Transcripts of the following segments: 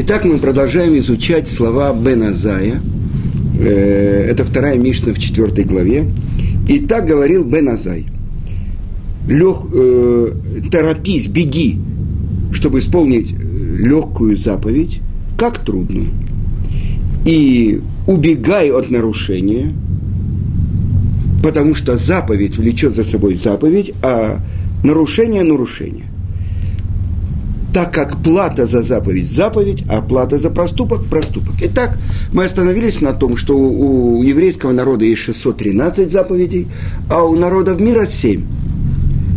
Итак, мы продолжаем изучать слова Беназая. Э, это вторая Мишна в четвертой главе. И так говорил Беназай. Лег, э, торопись, беги, чтобы исполнить э, легкую заповедь, как трудную. И убегай от нарушения, потому что заповедь влечет за собой заповедь, а нарушение – нарушение так как плата за заповедь – заповедь, а плата за проступок – проступок. Итак, мы остановились на том, что у еврейского народа есть 613 заповедей, а у народов мира 7.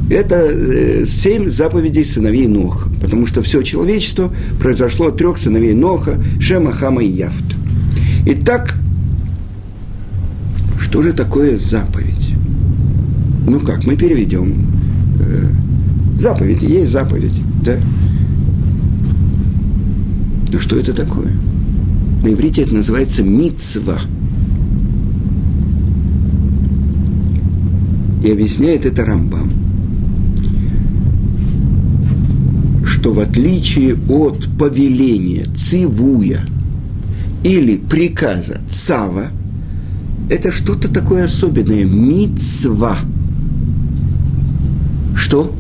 Это 7 э, заповедей сыновей Ноха, потому что все человечество произошло от трех сыновей Ноха – Шема, Хама и Яфта. Итак, что же такое заповедь? Ну как, мы переведем. Э, заповедь, есть заповедь, да? Но что это такое? На иврите это называется мицва. И объясняет это Рамбам, что в отличие от повеления цивуя или приказа цава, это что-то такое особенное, мицва. Что?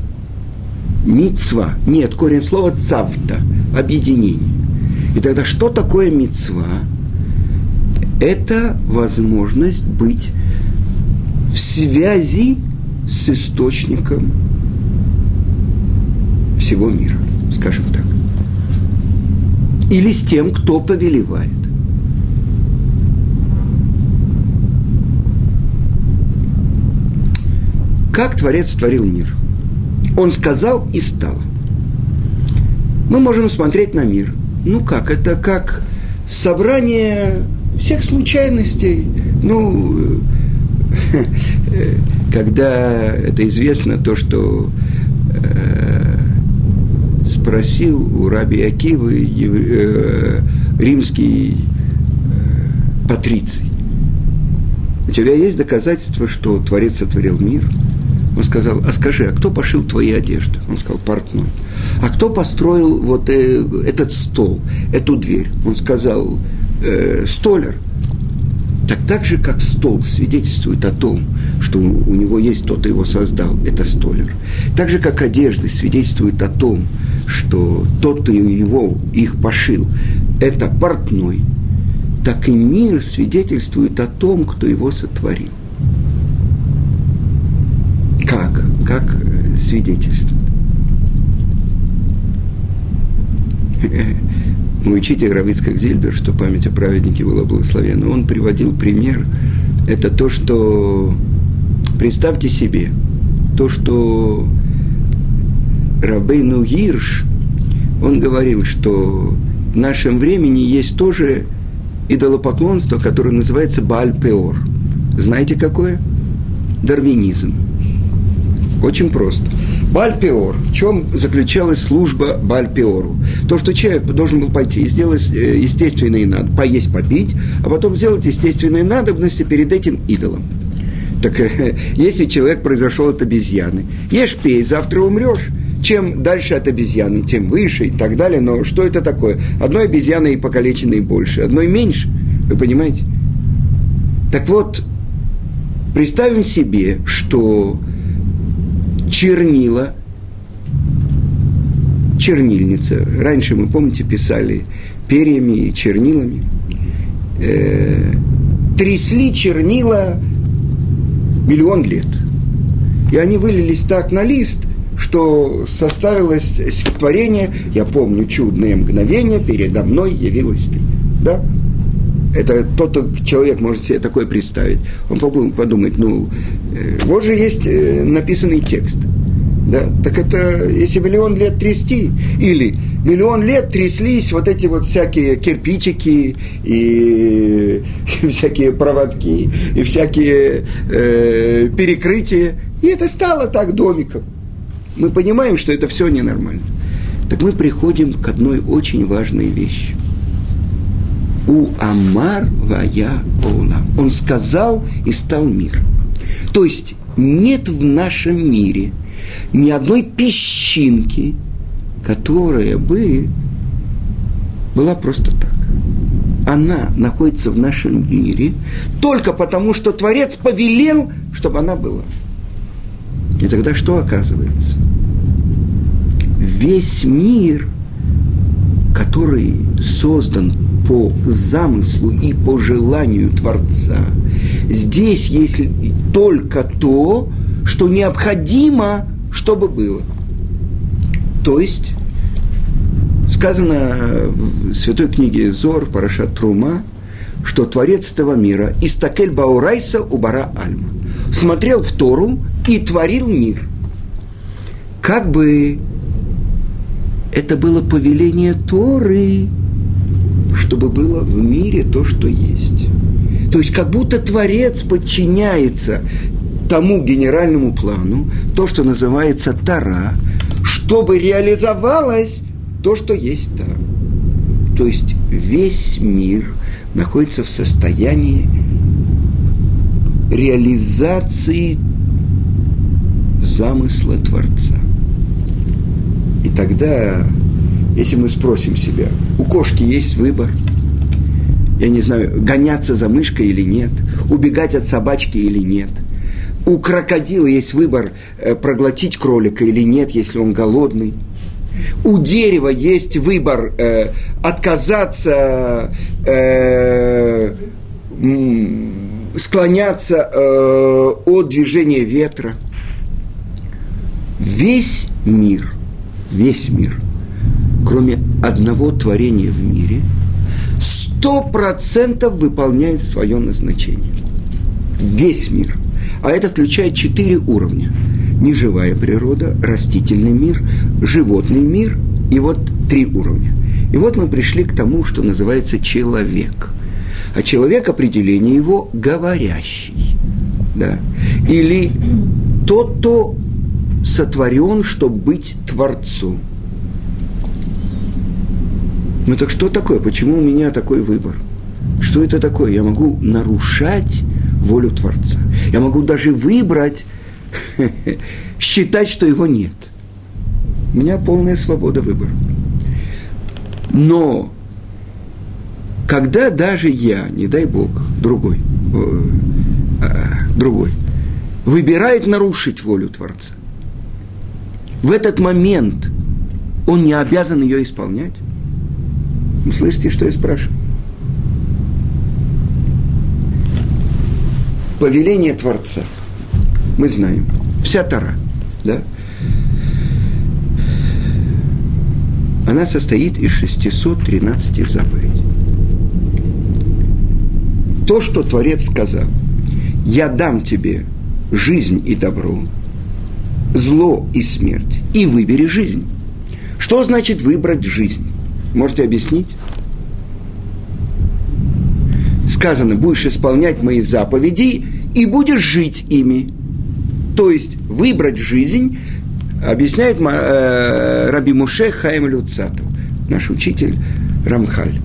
Мицва. Нет, корень слова цавта, объединение. И тогда что такое мецва? Это возможность быть в связи с источником всего мира, скажем так. Или с тем, кто повелевает. Как Творец творил мир? Он сказал и стал. Мы можем смотреть на мир – ну как, это как собрание всех случайностей. Ну, когда это известно, то, что э, спросил у раби Акивы э, римский э, патриций. У тебя есть доказательства, что Творец сотворил мир? Он сказал, а скажи, а кто пошил твои одежды? Он сказал, портной. А кто построил вот э, этот стол, эту дверь? Он сказал, э, столер. Так так же, как стол свидетельствует о том, что у него есть тот, кто его создал, это столер. Так же, как одежды свидетельствуют о том, что тот, кто его, их пошил, это портной, так и мир свидетельствует о том, кто его сотворил. Как? Как э, свидетельствует? Мой учитель Равицкак Зильбер, что память о праведнике была благословена, он приводил пример. Это то, что... Представьте себе, то, что Рабейну Гирш, он говорил, что в нашем времени есть тоже идолопоклонство, которое называется Баальпеор. Знаете какое? Дарвинизм. Очень просто. Бальпиор. В чем заключалась служба Бальпиору? То, что человек должен был пойти и сделать э, естественные надо, поесть, попить, а потом сделать естественные надобности перед этим идолом. Так если человек произошел от обезьяны, ешь, пей, завтра умрешь. Чем дальше от обезьяны, тем выше и так далее. Но что это такое? Одной обезьяной покалеченной больше, одной меньше. Вы понимаете? Так вот, представим себе, что чернила, чернильница. Раньше, мы помните, писали перьями и чернилами. Э, трясли чернила миллион лет. И они вылились так на лист, что составилось стихотворение «Я помню чудное мгновение, передо мной явилась ты». Да? Это тот человек может себе такое представить. Он подумает, ну, э, вот же есть э, написанный текст. Да? Так это если миллион лет трясти, или миллион лет тряслись вот эти вот всякие кирпичики и всякие проводки и всякие э, перекрытия, и это стало так домиком. Мы понимаем, что это все ненормально. Так мы приходим к одной очень важной вещи – у Амар Вая Ола. Он сказал и стал мир. То есть нет в нашем мире ни одной песчинки, которая бы была просто так. Она находится в нашем мире только потому, что Творец повелел, чтобы она была. И тогда что оказывается? Весь мир, который создан по замыслу и по желанию Творца, здесь есть только то, что необходимо, чтобы было. То есть сказано в святой книге Зор, Парашат Трума, что Творец этого мира, Истакель Баурайса Убара Альма, смотрел в Тору и творил мир. Как бы это было повеление Торы, чтобы было в мире то, что есть. То есть как будто Творец подчиняется тому генеральному плану, то, что называется Тара, чтобы реализовалось то, что есть там. То есть весь мир находится в состоянии реализации замысла Творца. И тогда, если мы спросим себя, у кошки есть выбор, я не знаю, гоняться за мышкой или нет, убегать от собачки или нет. У крокодила есть выбор, э, проглотить кролика или нет, если он голодный – у дерева есть выбор э, отказаться, э, склоняться э, от движения ветра. Весь мир, весь мир, кроме одного творения в мире, сто процентов выполняет свое назначение. Весь мир. А это включает четыре уровня – неживая природа, растительный мир, животный мир и вот три уровня. И вот мы пришли к тому, что называется человек. А человек определение его говорящий. Да? Или тот, кто сотворен, чтобы быть творцом. Ну так что такое? Почему у меня такой выбор? Что это такое? Я могу нарушать волю Творца. Я могу даже выбрать считать, что его нет. У меня полная свобода выбора. Но когда даже я, не дай Бог, другой, э, э, другой, выбирает нарушить волю Творца, в этот момент он не обязан ее исполнять. Слышите, что я спрашиваю? Повеление Творца – мы знаем. Вся Тара, да? Она состоит из 613 заповедей. То, что Творец сказал, я дам тебе жизнь и добро, зло и смерть, и выбери жизнь. Что значит выбрать жизнь? Можете объяснить? Сказано, будешь исполнять мои заповеди и будешь жить ими. То есть выбрать жизнь, объясняет э, Раби Муше Хаим Люцату, наш учитель Рамхаль.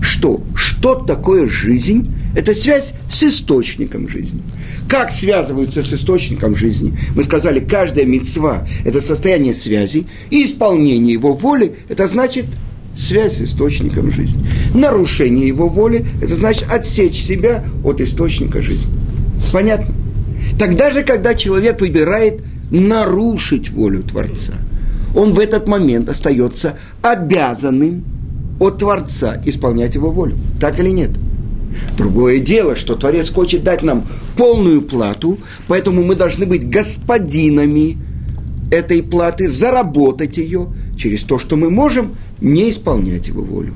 Что? Что такое жизнь? Это связь с источником жизни. Как связываются с источником жизни? Мы сказали, каждая мецва – это состояние связи, и исполнение его воли – это значит связь с источником жизни. Нарушение его воли – это значит отсечь себя от источника жизни. Понятно? Тогда же, когда человек выбирает нарушить волю Творца, он в этот момент остается обязанным от Творца исполнять его волю. Так или нет? Другое дело, что Творец хочет дать нам полную плату, поэтому мы должны быть господинами этой платы, заработать ее через то, что мы можем не исполнять его волю.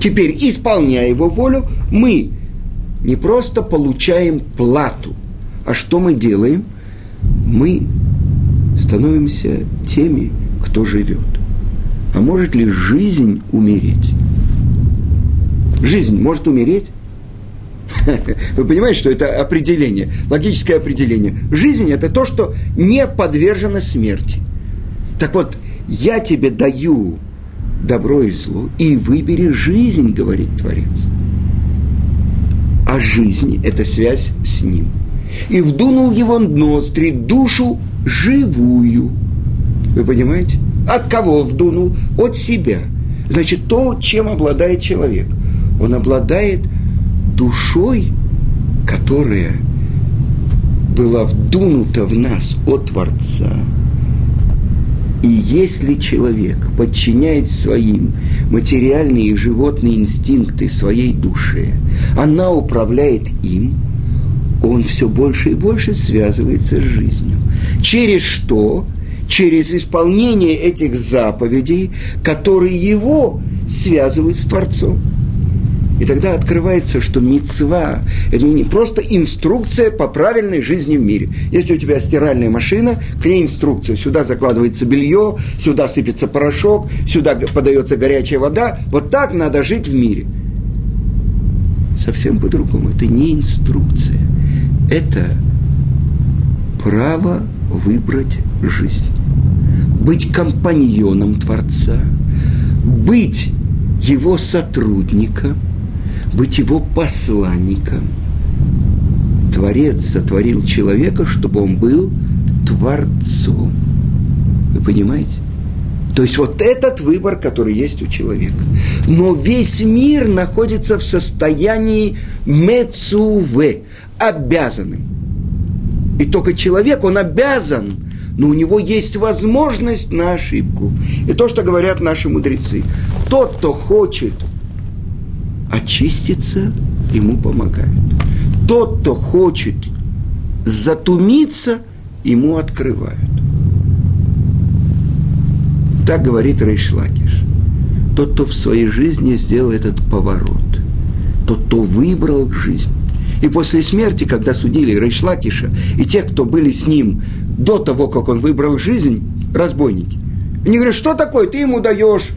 Теперь, исполняя его волю, мы не просто получаем плату – а что мы делаем? Мы становимся теми, кто живет. А может ли жизнь умереть? Жизнь может умереть? Вы понимаете, что это определение, логическое определение. Жизнь – это то, что не подвержено смерти. Так вот, я тебе даю добро и зло, и выбери жизнь, говорит Творец. А жизнь – это связь с Ним – и вдунул его ноздри душу живую. Вы понимаете? От кого вдунул? От себя. Значит, то, чем обладает человек. Он обладает душой, которая была вдунута в нас от Творца. И если человек подчиняет своим материальные и животные инстинкты своей душе, она управляет им, он все больше и больше связывается с жизнью. Через что? Через исполнение этих заповедей, которые его связывают с Творцом. И тогда открывается, что мецва – это не просто инструкция по правильной жизни в мире. Если у тебя стиральная машина, к ней инструкция. Сюда закладывается белье, сюда сыпется порошок, сюда подается горячая вода. Вот так надо жить в мире. Совсем по-другому. Это не инструкция. Это право выбрать жизнь. Быть компаньоном Творца, быть его сотрудником – быть его посланником. Творец сотворил человека, чтобы он был Творцом. Вы понимаете? То есть вот этот выбор, который есть у человека. Но весь мир находится в состоянии мецуве, обязанным. И только человек, он обязан, но у него есть возможность на ошибку. И то, что говорят наши мудрецы. Тот, кто хочет очиститься, ему помогают. Тот, кто хочет затумиться, ему открывают. Так говорит Рейшлакиш. Тот, кто в своей жизни сделал этот поворот, тот, кто выбрал жизнь. И после смерти, когда судили Рейшлакиша, и те, кто были с ним до того, как он выбрал жизнь, разбойники, они говорят, что такое, ты ему даешь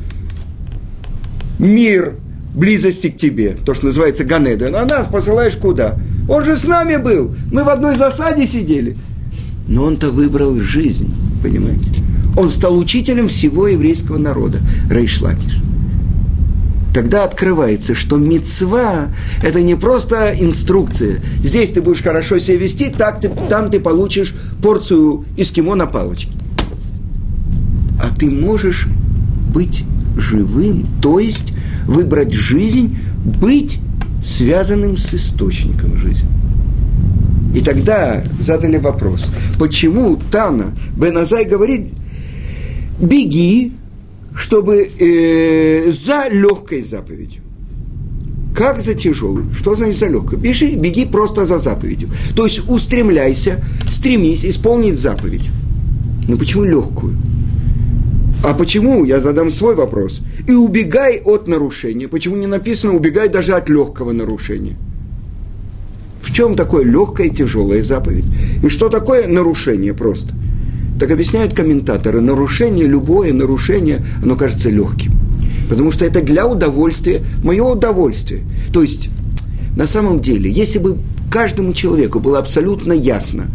мир, близости к тебе, то, что называется Ганеден, а нас посылаешь куда? Он же с нами был, мы в одной засаде сидели. Но он-то выбрал жизнь, понимаете? Он стал учителем всего еврейского народа, Рейшлакиш. Тогда открывается, что мецва – это не просто инструкция. Здесь ты будешь хорошо себя вести, так ты, там ты получишь порцию эскимо на палочке. А ты можешь быть живым, то есть выбрать жизнь, быть связанным с источником жизни. И тогда задали вопрос, почему Тана Беназай говорит, беги, чтобы э, за легкой заповедью. Как за тяжелой? Что значит за легкой? Бежи, беги просто за заповедью. То есть устремляйся, стремись исполнить заповедь. Но почему легкую? А почему? Я задам свой вопрос. И убегай от нарушения. Почему не написано убегай даже от легкого нарушения? В чем такое легкая и тяжелая заповедь? И что такое нарушение просто? Так объясняют комментаторы, нарушение, любое нарушение, оно кажется легким. Потому что это для удовольствия, мое удовольствие. То есть, на самом деле, если бы каждому человеку было абсолютно ясно,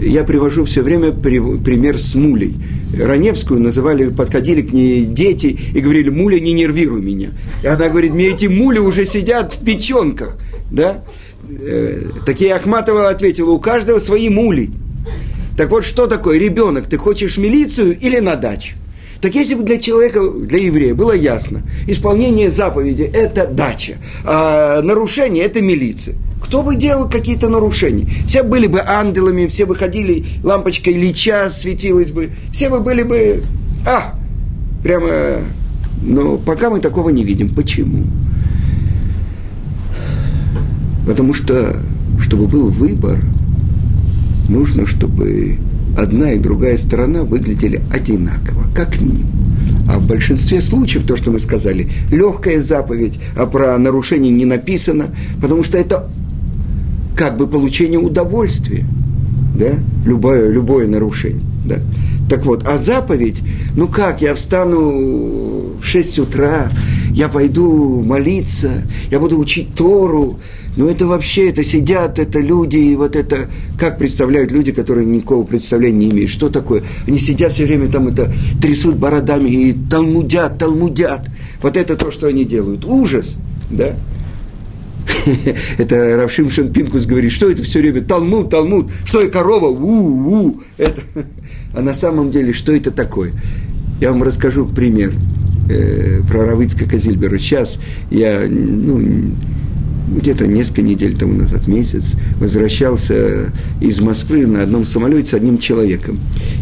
я привожу все время пример с мулей. Раневскую называли, подходили к ней дети и говорили, муля, не нервируй меня. И она говорит, мне эти мули уже сидят в печенках. Да? Э, такие Ахматова ответила, у каждого свои мули. Так вот, что такое ребенок? Ты хочешь в милицию или на дачу? Так если бы для человека, для еврея было ясно, исполнение заповеди – это дача, а нарушение – это милиция. Кто бы делал какие-то нарушения? Все были бы ангелами, все бы ходили, лампочкой лича светилась бы, все бы были бы, а, прямо, но пока мы такого не видим. Почему? Потому что, чтобы был выбор, нужно, чтобы одна и другая сторона выглядели одинаково, как минимум. А в большинстве случаев, то, что мы сказали, легкая заповедь, а про нарушение не написано, потому что это как бы получение удовольствия, да, любое, любое нарушение, да. Так вот, а заповедь, ну как, я встану в 6 утра, я пойду молиться, я буду учить Тору, но это вообще, это сидят, это люди, и вот это, как представляют люди, которые никакого представления не имеют, что такое? Они сидят все время там это, трясут бородами и талмудят, талмудят. Вот это то, что они делают. Ужас, да? это Равшим Шенпинкус говорит, что это все время Талмуд, Талмуд, что и корова, у-у, это. А на самом деле, что это такое? Я вам расскажу пример. э, про Равыцка Зильбера. Сейчас я, ну, где-то несколько недель тому назад, месяц, возвращался из Москвы на одном самолете с одним человеком.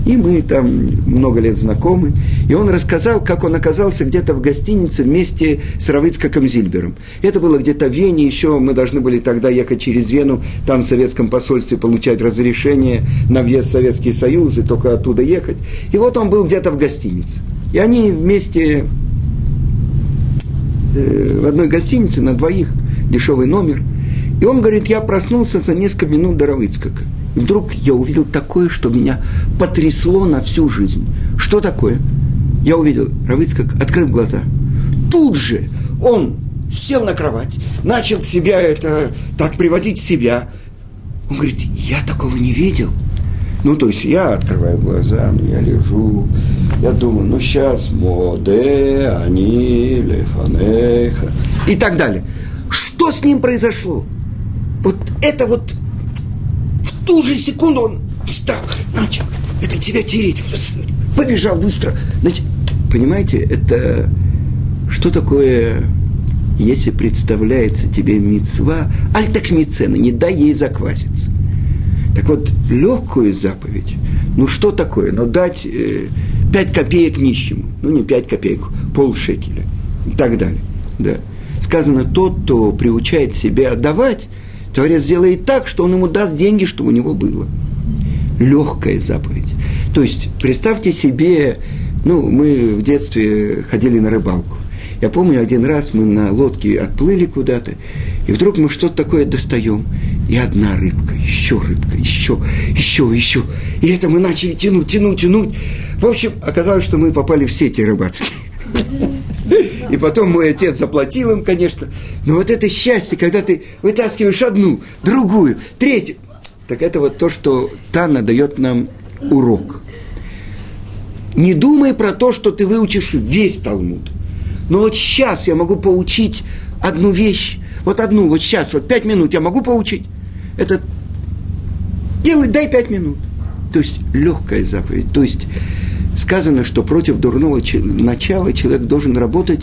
И мы там много лет знакомы. И он рассказал, как он оказался где-то в гостинице вместе с Равыцкаком Зильбером. Это было где-то в Вене, еще мы должны были тогда ехать через Вену, там в советском посольстве получать разрешение на въезд в Советский Союз и только оттуда ехать. И вот он был где-то в гостинице. И они вместе э, в одной гостинице на двоих – дешевый номер. И он говорит, я проснулся за несколько минут до Равыцкака. Вдруг я увидел такое, что меня потрясло на всю жизнь. Что такое? Я увидел, Равыцкак открыл глаза. Тут же он сел на кровать, начал себя это так приводить себя. Он говорит, я такого не видел. Ну, то есть я открываю глаза, ну, я лежу, я думаю, ну, сейчас моде, они, лефанеха и так далее. Что с ним произошло? Вот это вот в ту же секунду он встал, начал это тебя тереть, побежал быстро. Значит, понимаете, это что такое, если представляется тебе мецва, аль так мецена, не дай ей закваситься. Так вот, легкую заповедь, ну что такое? Ну дать э, 5 копеек нищему, ну не 5 копеек, полшекеля и так далее. Да сказано, тот, кто приучает себя отдавать, Творец сделает так, что он ему даст деньги, что у него было. Легкая заповедь. То есть, представьте себе, ну, мы в детстве ходили на рыбалку. Я помню, один раз мы на лодке отплыли куда-то, и вдруг мы что-то такое достаем. И одна рыбка, еще рыбка, еще, еще, еще. И это мы начали тянуть, тянуть, тянуть. В общем, оказалось, что мы попали в сети рыбацкие. И потом мой отец заплатил им, конечно. Но вот это счастье, когда ты вытаскиваешь одну, другую, третью. Так это вот то, что Тана дает нам урок. Не думай про то, что ты выучишь весь Талмуд. Но вот сейчас я могу поучить одну вещь. Вот одну, вот сейчас, вот пять минут я могу поучить. Это делай, дай пять минут. То есть легкая заповедь. То есть сказано, что против дурного начала человек должен работать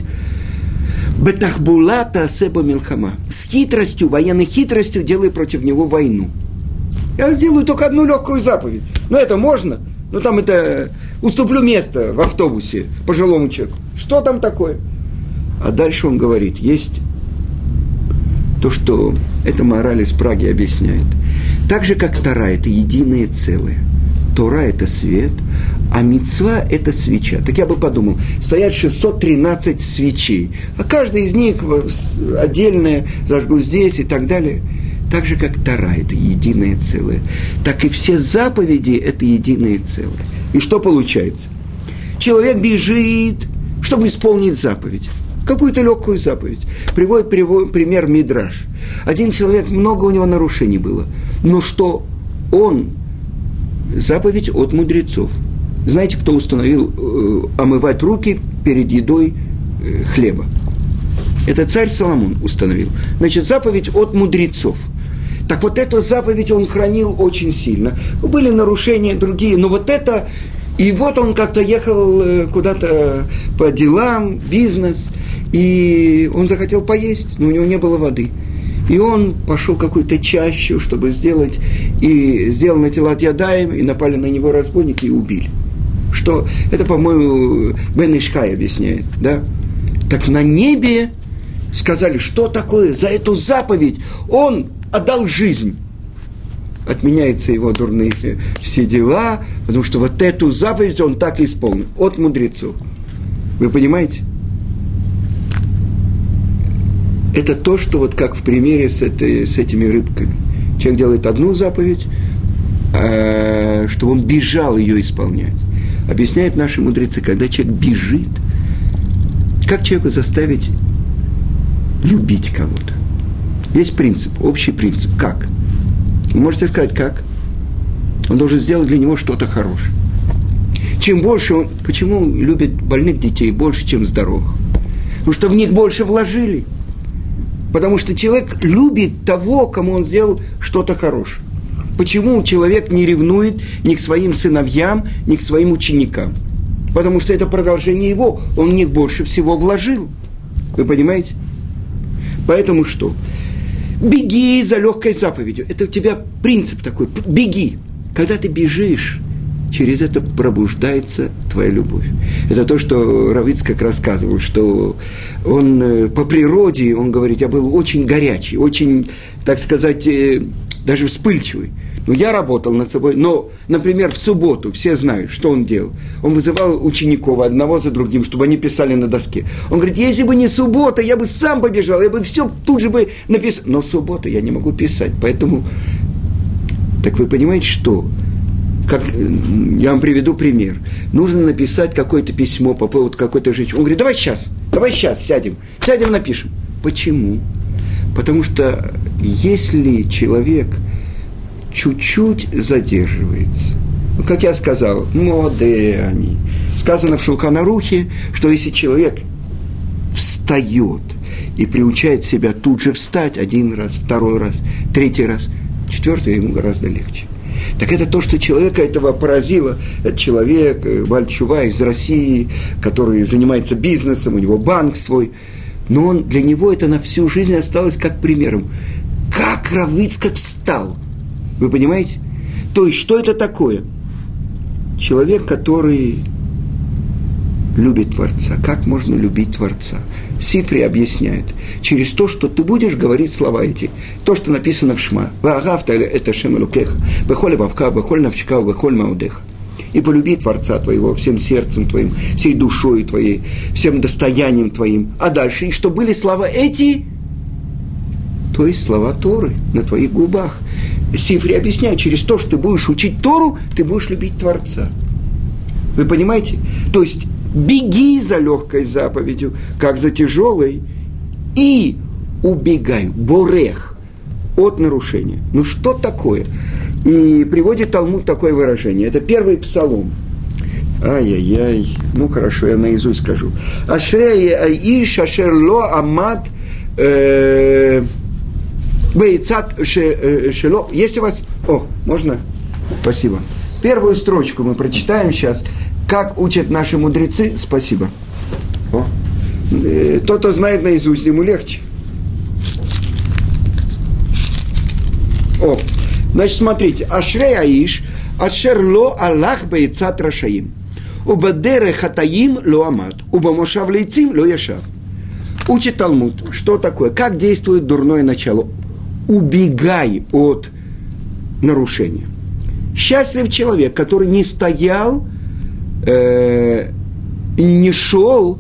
Бетахбулата Себа Милхама. С хитростью, военной хитростью делай против него войну. Я сделаю только одну легкую заповедь. Но это можно. Но там это уступлю место в автобусе пожилому человеку. Что там такое? А дальше он говорит, есть то, что эта мораль из Праги объясняет. Так же, как Тара – это единое целое – Тора – это свет, а мецва – это свеча. Так я бы подумал, стоят 613 свечей, а каждая из них отдельная, зажгу здесь и так далее. Так же, как Тора – это единое целое, так и все заповеди – это единое целое. И что получается? Человек бежит, чтобы исполнить заповедь какую-то легкую заповедь. Приводит, приводит пример Мидраш. Один человек, много у него нарушений было, но что он заповедь от мудрецов. Знаете, кто установил э, омывать руки перед едой э, хлеба? Это царь Соломон установил. Значит, заповедь от мудрецов. Так вот эту заповедь он хранил очень сильно. Были нарушения другие, но вот это... И вот он как-то ехал э, куда-то по делам, бизнес, и он захотел поесть, но у него не было воды – и он пошел какую-то чащу, чтобы сделать, и сделал на тела Ядаем, и напали на него разбойники и убили. Что это, по-моему, Бен Ишкай объясняет, да? Так на небе сказали, что такое за эту заповедь? Он отдал жизнь. Отменяются его дурные все дела, потому что вот эту заповедь он так исполнил от мудрецов. Вы понимаете? это то, что вот как в примере с, этой, с этими рыбками. Человек делает одну заповедь, э, чтобы он бежал ее исполнять. Объясняют наши мудрецы, когда человек бежит, как человека заставить любить кого-то? Есть принцип, общий принцип. Как? Вы можете сказать, как? Он должен сделать для него что-то хорошее. Чем больше он... Почему любит больных детей больше, чем здоровых? Потому что в них больше вложили – Потому что человек любит того, кому он сделал что-то хорошее. Почему человек не ревнует ни к своим сыновьям, ни к своим ученикам? потому что это продолжение его, он в них больше всего вложил. Вы понимаете? Поэтому что? Беги за легкой заповедью. Это у тебя принцип такой. Беги. Когда ты бежишь, через это пробуждается твоя любовь. Это то, что Равицкак рассказывал, что он э, по природе, он говорит, я был очень горячий, очень, так сказать, э, даже вспыльчивый. Ну, я работал над собой, но, например, в субботу все знают, что он делал. Он вызывал учеников одного за другим, чтобы они писали на доске. Он говорит, если бы не суббота, я бы сам побежал, я бы все тут же бы написал. Но суббота я не могу писать, поэтому... Так вы понимаете, что? Как, я вам приведу пример. Нужно написать какое-то письмо по поводу какой-то женщины. Он говорит, давай сейчас, давай сейчас сядем, сядем, напишем. Почему? Потому что если человек – чуть-чуть задерживается. Ну, как я сказал, моды они. Сказано в Шелканарухе, что если человек встает и приучает себя тут же встать один раз, второй раз, третий раз, четвертый ему гораздо легче. Так это то, что человека этого поразило. Это человек, э, Бальчува из России, который занимается бизнесом, у него банк свой. Но он, для него это на всю жизнь осталось как примером. Как Равыцкак встал – вы понимаете? То есть, что это такое? Человек, который любит Творца. Как можно любить Творца? Сифри объясняет. Через то, что ты будешь говорить слова эти. То, что написано в Шма. Ваагавта это Шем Лукеха. Бехоль вавка, бехоль навчка, бехоль маудеха. И полюби Творца твоего всем сердцем твоим, всей душой твоей, всем достоянием твоим. А дальше, и что были слова эти, то есть слова Торы на твоих губах. Сифри объясняет, через то, что ты будешь учить Тору, ты будешь любить Творца. Вы понимаете? То есть беги за легкой заповедью, как за тяжелой, и убегай, борех, от нарушения. Ну что такое? И приводит Талмуд такое выражение. Это первый псалом. Ай-яй-яй. Ну хорошо, я наизусть скажу. Ашрей аиш ашерло амат э, Бейцат э, шело. Есть у вас... О, можно? Спасибо. Первую строчку мы прочитаем сейчас. Как учат наши мудрецы? Спасибо. О. Э, тот, кто знает наизусть, ему легче. О, значит, смотрите. Ашрей Аиш, Ашерло Аллах Бейцат Рашаим. Убадере Хатаим Лоамат. Уба Мошав Лейцим Ло. Учит Талмуд, что такое, как действует дурное начало убегай от нарушения. Счастлив человек, который не стоял э, не шел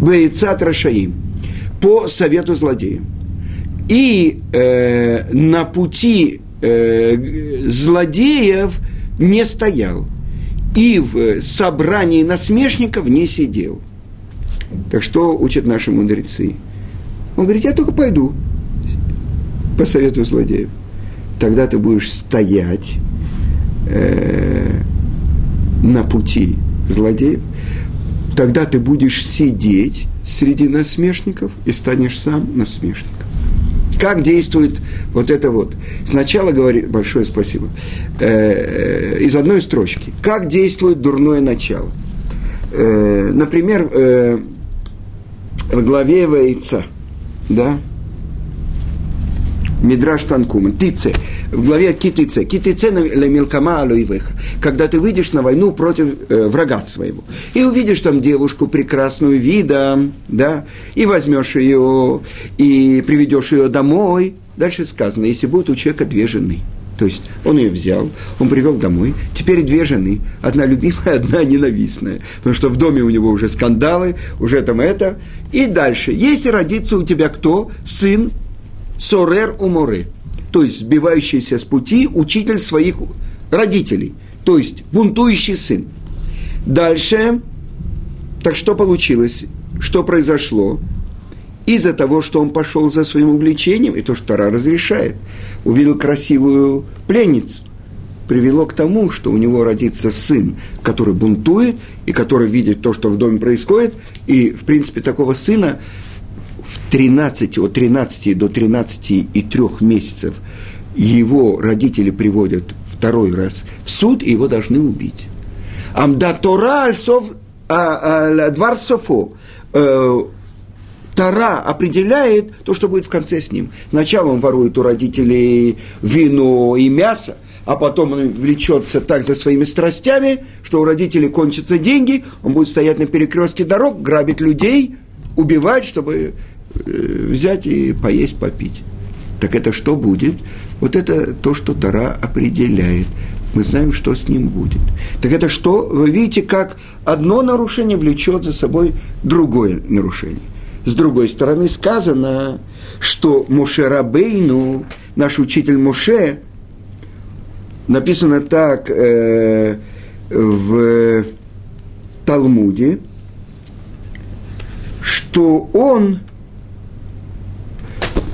Бейцат Рашаим по совету злодея. И э, на пути э, злодеев не стоял. И в собрании насмешников не сидел. Так что учат наши мудрецы? Он говорит, я только пойду по совету злодеев. Тогда ты будешь стоять э, на пути злодеев. Тогда ты будешь сидеть среди насмешников и станешь сам насмешником. Как действует вот это вот? Сначала говорит, большое спасибо, э, из одной строчки. Как действует дурное начало? Э, например, э, в главе яйца – да, Мидраш Танкумен, Тице, в главе Китице, Китице ле мелкама алуивеха, когда ты выйдешь на войну против э, врага своего, и увидишь там девушку прекрасную вида, да, и возьмешь ее, и приведешь ее домой, дальше сказано, если будет у человека две жены – то есть он ее взял, он привел домой. Теперь две жены. Одна любимая, одна ненавистная. Потому что в доме у него уже скандалы, уже там это. И дальше. Если родится у тебя кто? Сын Сорер Уморы. То есть сбивающийся с пути учитель своих родителей. То есть бунтующий сын. Дальше. Так что получилось? Что произошло? из-за того, что он пошел за своим увлечением, и то, что Тара разрешает, увидел красивую пленницу, привело к тому, что у него родится сын, который бунтует, и который видит то, что в доме происходит, и, в принципе, такого сына в 13, от 13 до 13 и 3 месяцев его родители приводят второй раз в суд, и его должны убить. Амда Тора альсов а, а, софо. Э, Тара определяет то, что будет в конце с ним. Сначала он ворует у родителей вино и мясо, а потом он влечется так за своими страстями, что у родителей кончатся деньги, он будет стоять на перекрестке дорог, грабить людей, убивать, чтобы взять и поесть, попить. Так это что будет? Вот это то, что Тара определяет. Мы знаем, что с ним будет. Так это что? Вы видите, как одно нарушение влечет за собой другое нарушение. С другой стороны, сказано, что Моше Рабейну, наш учитель Моше, написано так э, в Талмуде, что он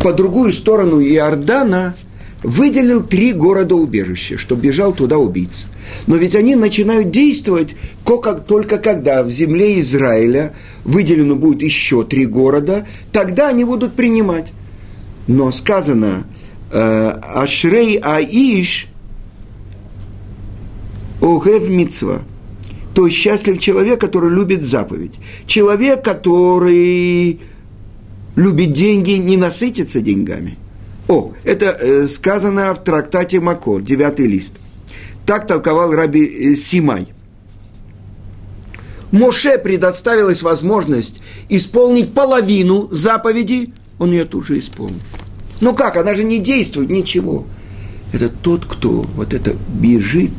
по другую сторону Иордана выделил три города-убежища, чтобы бежал туда убийца. Но ведь они начинают действовать только когда в земле Израиля выделено будет еще три города, тогда они будут принимать. Но сказано э, Ашрей Аиш Огев Мицва. То счастлив человек, который любит заповедь. Человек, который любит деньги, не насытится деньгами. О, это э, сказано в трактате Мако, девятый лист. Так толковал Раби э, Симай. Моше предоставилась возможность исполнить половину заповеди, он ее тут же исполнил. Ну как, она же не действует, ничего. Это тот, кто вот это бежит,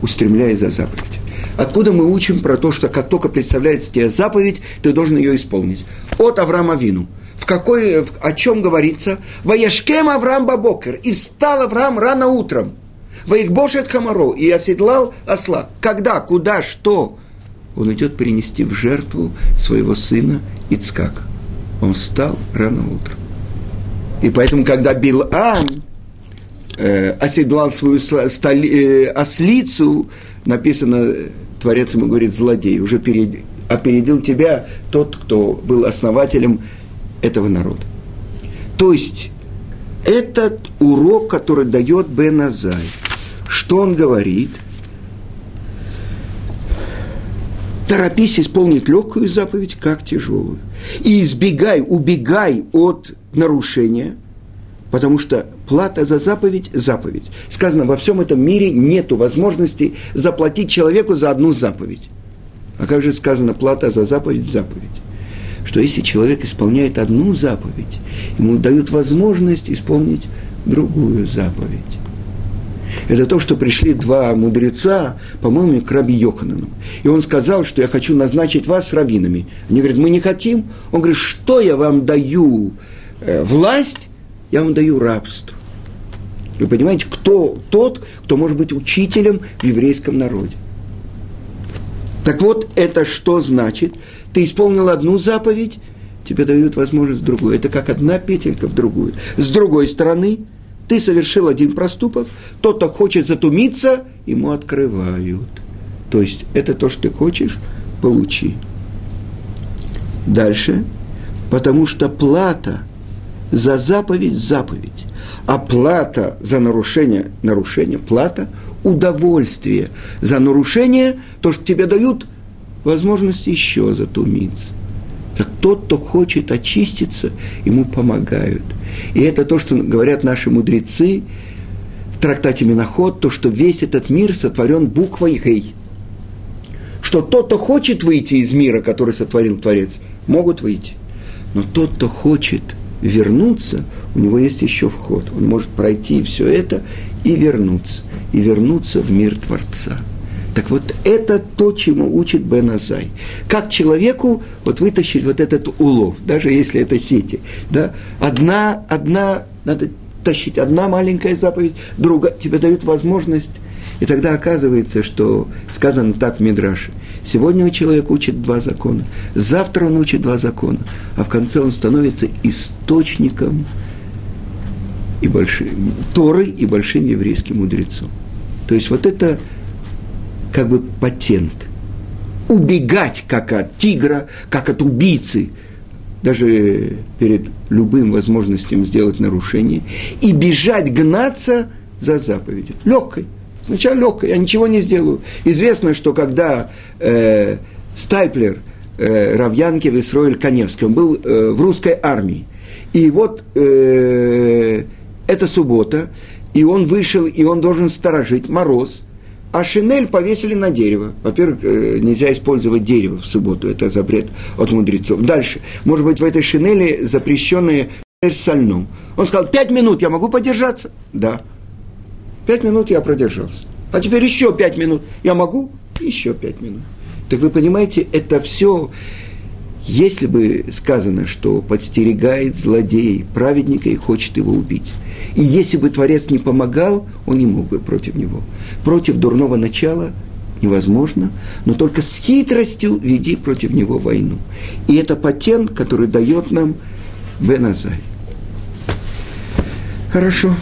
устремляясь за заповедь. Откуда мы учим про то, что как только представляется тебе заповедь, ты должен ее исполнить? От Авраама Вину. В какой, в, о чем говорится? Ваяшкем Авраам Бабокер. И встал Авраам рано утром. Ваихбошет Хамаро. И оседлал осла. Когда, куда, что? Он идет принести в жертву своего сына Ицкак. Он встал рано утром. И поэтому, когда Билам э, оседлал свою столи, э, ослицу, написано, Творец ему говорит, злодей, уже перед, опередил тебя тот, кто был основателем этого народа. То есть, этот урок, который дает Бен Азай, что он говорит? Торопись исполнить легкую заповедь, как тяжелую. И избегай, убегай от нарушения, потому что плата за заповедь – заповедь. Сказано, во всем этом мире нет возможности заплатить человеку за одну заповедь. А как же сказано, плата за заповедь – заповедь? Что если человек исполняет одну заповедь, ему дают возможность исполнить другую заповедь. Это то, что пришли два мудреца, по-моему, к Раби Йоханану. И он сказал, что я хочу назначить вас раввинами. Они говорят, мы не хотим. Он говорит, что я вам даю? Э, власть, я вам даю рабство. Вы понимаете, кто тот, кто может быть учителем в еврейском народе? Так вот, это что значит? Ты исполнил одну заповедь, тебе дают возможность другую. Это как одна петелька в другую. С другой стороны, ты совершил один проступок, тот, кто хочет затумиться, ему открывают. То есть, это то, что ты хочешь, получи. Дальше. Потому что плата за заповедь – заповедь. А плата за нарушение – нарушение, плата – удовольствие за нарушение, то, что тебе дают возможность еще затумиться. Так тот, кто хочет очиститься, ему помогают. И это то, что говорят наши мудрецы в трактате Миноход, то, что весь этот мир сотворен буквой Гей. Что тот, кто хочет выйти из мира, который сотворил Творец, могут выйти. Но тот, кто хочет вернуться, у него есть еще вход. Он может пройти все это и вернуться и вернуться в мир Творца. Так вот, это то, чему учит Бен Азай. Как человеку вот вытащить вот этот улов, даже если это сети. Да? Одна, одна, надо тащить одна маленькая заповедь, другая, тебе дают возможность. И тогда оказывается, что сказано так в Мидраше. Сегодня человек учит два закона, завтра он учит два закона, а в конце он становится источником и большим, Торы и большим еврейским мудрецом. То есть вот это как бы патент. Убегать, как от тигра, как от убийцы, даже перед любым возможностью сделать нарушение, и бежать, гнаться за заповедью. Легкой. Сначала легкой, я ничего не сделаю. Известно, что когда э, Стайплер, э, Равьянки Висроэль Коневский, он был э, в русской армии. И вот э, это суббота, и он вышел, и он должен сторожить мороз – а шинель повесили на дерево. Во-первых, э, нельзя использовать дерево в субботу, это запрет от мудрецов. Дальше, может быть, в этой шинели запрещенные сольном. Он сказал, пять минут я могу подержаться? Да. Пять минут я продержался. А теперь еще пять минут. Я могу? Еще пять минут. Так вы понимаете, это все, если бы сказано, что подстерегает злодей праведника и хочет его убить. И если бы Творец не помогал, он не мог бы против него. Против дурного начала невозможно, но только с хитростью веди против него войну. И это патент, который дает нам Беназай. Хорошо.